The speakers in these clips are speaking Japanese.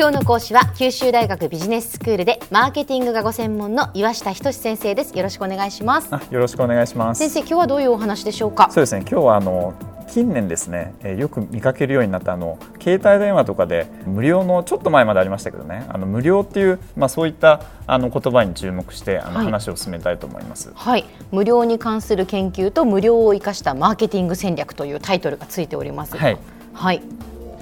今日の講師は九州大学ビジネススクールでマーケティングがご専門の岩下仁先生です。よろしくお願いします。よろしくお願いします。先生今日はどういうお話でしょうか？そうですね今日はあの近年ですね、えー、よく見かけるようになったあの携帯電話とかで無料のちょっと前までありましたけどね。あの無料っていう、まあ、そういったあの言葉に注目してあの、話を進めたいと思います、はい、無料に関する研究と無料を生かしたマーケティング戦略というタイトルがついております。はい、はい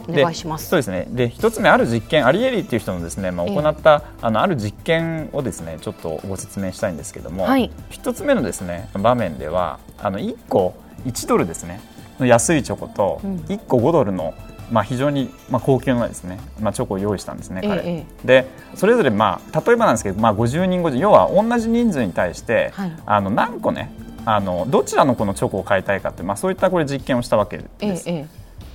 お願いします。そうですね。で一つ目ある実験アリエリっていう人のですね、まあ、行った、えー、あのある実験をですねちょっとご説明したいんですけども、はい、一つ目のですね場面ではあの1個1ドルですねの安いチョコと1個5ドルの、まあ、非常に、まあ、高級なですね、まあ、チョコを用意したんですね、彼、ええ、でそれぞれ、まあ、例えばなんですけど、まあ、50人50要は同じ人数に対して、はい、あの何個ねあのどちらのこのチョコを買いたいかって、まあ、そういったこれ実験をしたわけです。え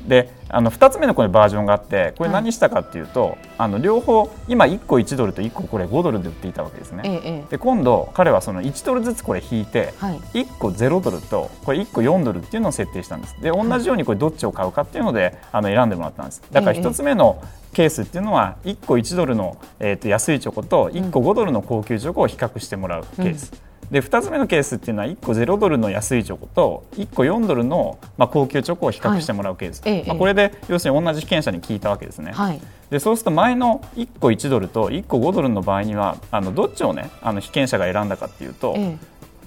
であの2つ目のこれバージョンがあってこれ何したかっていうと、はい、あの両方今1個1ドルと1個これ5ドルで売っていたわけですね、ええ、で今度彼はその1ドルずつこれ引いて、はい、1個0ドルとこれ1個4ドルっていうのを設定したんです。で同じようにこれどっちを買うかっていうのであの選んでもらったんです。だから1つ目のケースっていうのは1個1ドルの、えー、と安いチョコと1個5ドルの高級チョコを比較してもらうケース、うんで2つ目のケースっていうのは1個0ドルの安いチョコと1個4ドルの、まあ、高級チョコを比較してもらうケース、はい、まあ、これで要するに同じ被験者に聞いたわけですね、はい、でそうすると前の1個1ドルと1個5ドルの場合にはあのどっちを、ね、あの被験者が選んだかっていうと、え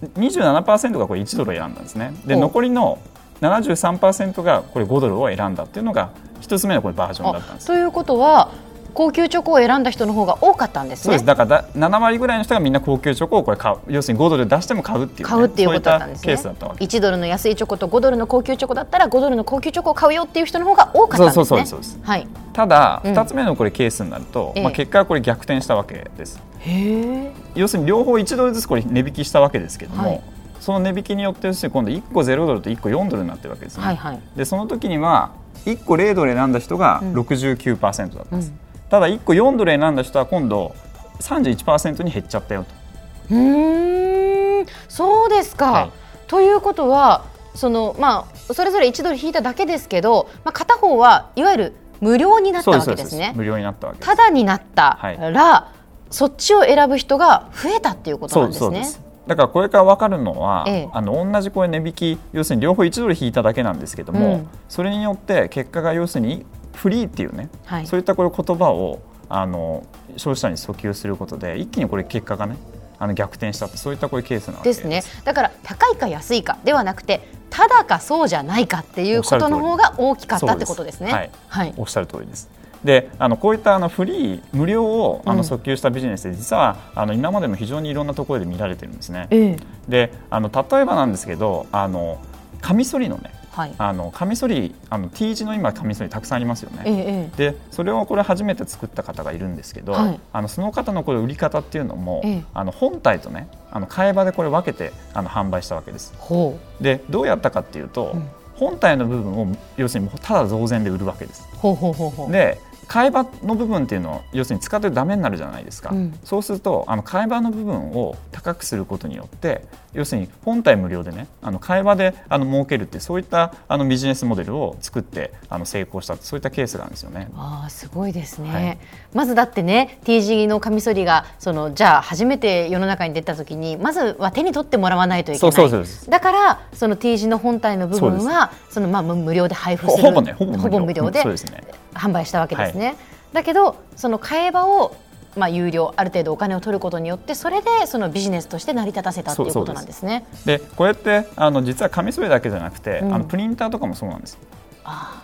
え、27%がこれ1ドルを選んだんですね。で残りの73%がこれ5ドルを選んだっていうのが1つ目のこれバージョンだったんですということは高級チョコを選んだ人の方が多かったんですね。そうです。だから7割ぐらいの人がみんな高級チョコをこれ買う。要するに5ドル出しても買うっていう、ね、買うっていうことだったんですね。1ドルの安いチョコと5ドルの高級チョコだったら5ドルの高級チョコを買うよっていう人の方が多かったんですね。そうそうそうです。はい。ただ、2つ目のこれケースになると、うん、まあ結果はこれ逆転したわけです。へ要するに両方1ドルずつこれ値引きしたわけですけども。はいその値引きによって今度1個0ドルと1個4ドルになってるわけですね。はいはい、でその時には1個0ドル選んだ人が69%だったんです。うんただ1個4ドル選んだ人は今度31%に減っちゃったよと。うんそうですか、はい、ということはその、まあ、それぞれ1ドル引いただけですけど、まあ、片方はいわゆる無料になったわけですね。無料になったわけただになったら、はい、そっちを選ぶ人が増えたっていうことなんですね。だからこれから分かるのは、ええ、あの同じこれ値引き要するに両方1ドル引いただけなんですけども、うん、それによって結果が要するにフリーっていうね、はい、そういったこれ言葉をあの消費者に訴求することで一気にこれ結果がねあの逆転したってそういったこういうケースなです。ね。だから高いか安いかではなくてただかそうじゃないかっていうことの方が大きかったってことですね。はい、はい、おっしゃる通りです。であのこういったあのフリー無料をあの訴求したビジネスで、実はあの今までも非常にいろんなところで見られてるんですね。えー、であの例えばなんですけどあのカミソリのねはい、あのカミソリあの T 字の今カミソリたくさんありますよね、ええ、でそれをこれ初めて作った方がいるんですけど、はい、あのその方のこれ売り方っていうのも、え、あの本体とねあの替え場でこれ分けてあの販売したわけです。でどうやったかっていうと、うん、本体の部分を要するにただ増税で売るわけです。で替え刃の部分っていうのを要するに使ってダメになるじゃないですか、うん、そうするとあの替え刃の部分を高くすることによって要するに本体無料でねあの替え刃であの儲けるってそういったあのビジネスモデルを作ってあの成功したそういったケースなんですよね。あすごいですね、はい、まずだってね T 字のカミソリがそのじゃあ初めて世の中に出た時にまずは手に取ってもらわないといけない。だからその T 字の本体の部分はそのまあ無料で配布する。ほぼねほぼ無料。で、うん、ね、販売したわけですね。はい、だけどその替え刃をまあ、有料ある程度お金を取ることによってそれでそのビジネスとして成り立たせたということなんですね。でこうやってあの実はカミソリだけじゃなくて、うん、あのプリンターとかもそうなんです。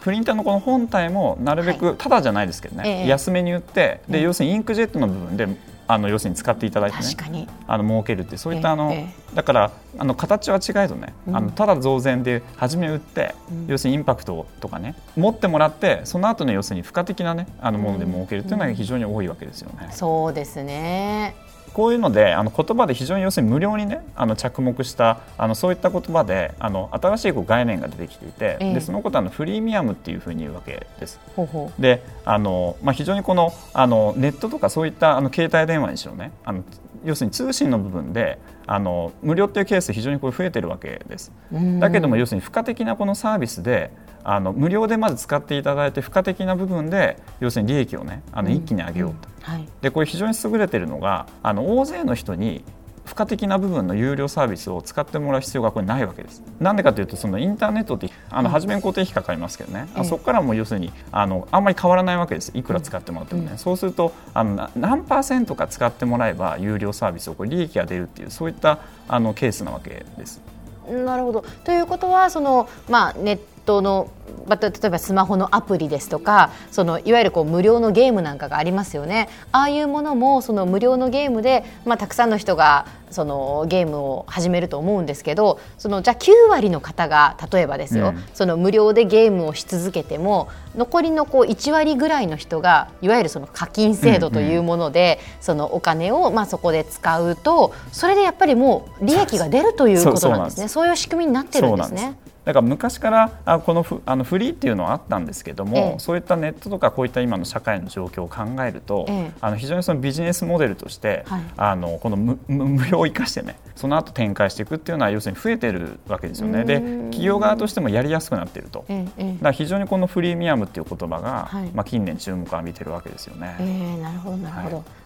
プリンターのこの本体もなるべく、ただじゃないですけどね、ええ、安めに売ってで、要するにインクジェットの部分であの要するに使っていただいてね。あの儲けるってそういったあの、えー、だからあの形は違えどね、うん、あのただ増税で初め売って、うん、要するにインパクトとかね持ってもらってその後の要するに付加的なねあのもので儲けるっていうのが非常に多いわけですよね。そうですねこういうのであの言葉で非常に要するに無料にねあの着目したあのそういった言葉であの新しいこう概念が出てきていて、えー、でそのことはのフリーミアムっていうふうに言うわけです。ほうほう。であの、まあ、非常にこのあのネットとかそういったあの携帯電話にしろねあの要するに通信の部分であの無料っていうケース非常にこれ増えてるわけです。だけども要するに付加的なこのサービスであの無料でまず使っていただいて付加的な部分で要するに利益をねあの一気に上げようと、うんはい、でこれ非常に優れてるのがあの大勢の人に付加的な部分の有料サービスを使ってもらう必要がこれないわけです。なんでかというとそのインターネットってあの初めに固定費かかりますけどね、うん、そこからも要するにあのあんまり変わらないわけです。いくら使ってもらってもね、うん、そうするとあの何パーセントか使ってもらえば有料サービスをこれ利益が出るっていうそういったあのケースなわけです。なるほど。ということはその、まあ、ネットの例えばスマホのアプリですとかそのいわゆるこう無料のゲームなんかがありますよね。ああいうものもその無料のゲームで、まあ、たくさんの人がそのゲームを始めると思うんですけどそのじゃあ9割の方が例えばですよ、うん、その無料でゲームをし続けても残りのこう1割ぐらいの人がいわゆるその課金制度というもので、うんうん、そのお金をまあそこで使うとそれでやっぱりもう利益が出るということなんですね。そういう仕組みになってるんですね。だから昔からあこのフあのフリーっていうのはあったんですけども、ええ、そういったネットとかこういった今の社会の状況を考えると、え、あの非常にそのビジネスモデルとして、はい、あのこの無無料を生かしてねその後展開していくっていうのは要するに増えてるわけですよね。で企業側としてもやりやすくなっていると、だから非常にこのフリーミアムっていう言葉が、はい、まあ、近年注目を浴びてるわけですよね。えー、なるほどなるほど、はい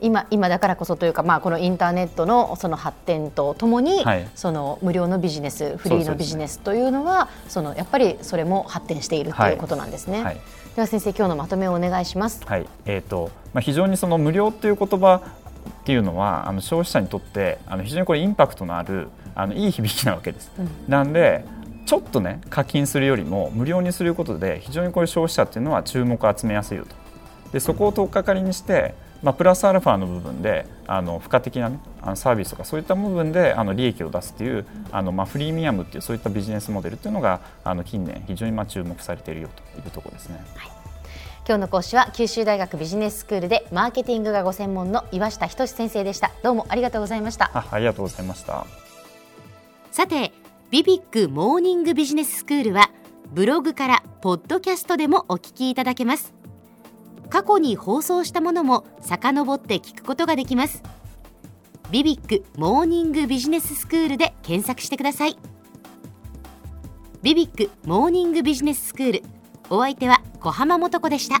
今今だからこそというか、まあ、このインターネットのその発展とともに、はい、その無料のビジネスフリーのビジネスというのはそのやっぱりそれも発展しているということなんですね。はいはい、では先生今日のまとめをお願いします。はいえーとまあ、非常にその無料という言葉っていうのはあの消費者にとってあの非常にこれインパクトのあるあのいい響きなわけです。うん、なんでちょっとね課金するよりも無料にすることで非常にこれ消費者っていうのは注目を集めやすいよと。でそこを取っかかりにしてまあ、プラスアルファの部分であの付加的な、ね、あのサービスとかそういった部分であの利益を出すというあの、まあ、フリーミアムっていうそういったビジネスモデルというのがあの近年非常にまあ注目されているよというところですね。はい。今日の講師は九州大学ビジネススクールでマーケティングがご専門の岩下仁先生でした。どうもありがとうございました。あありがとうございました。さてビビックモーニングビジネススクールはブログからポッドキャストでもお聞きいただけます過去に放送したものも遡って聞くことができます。ビビックモーニングビジネススクールで検索してください。ビビックモーニングビジネススクールお相手は小浜もとこでした。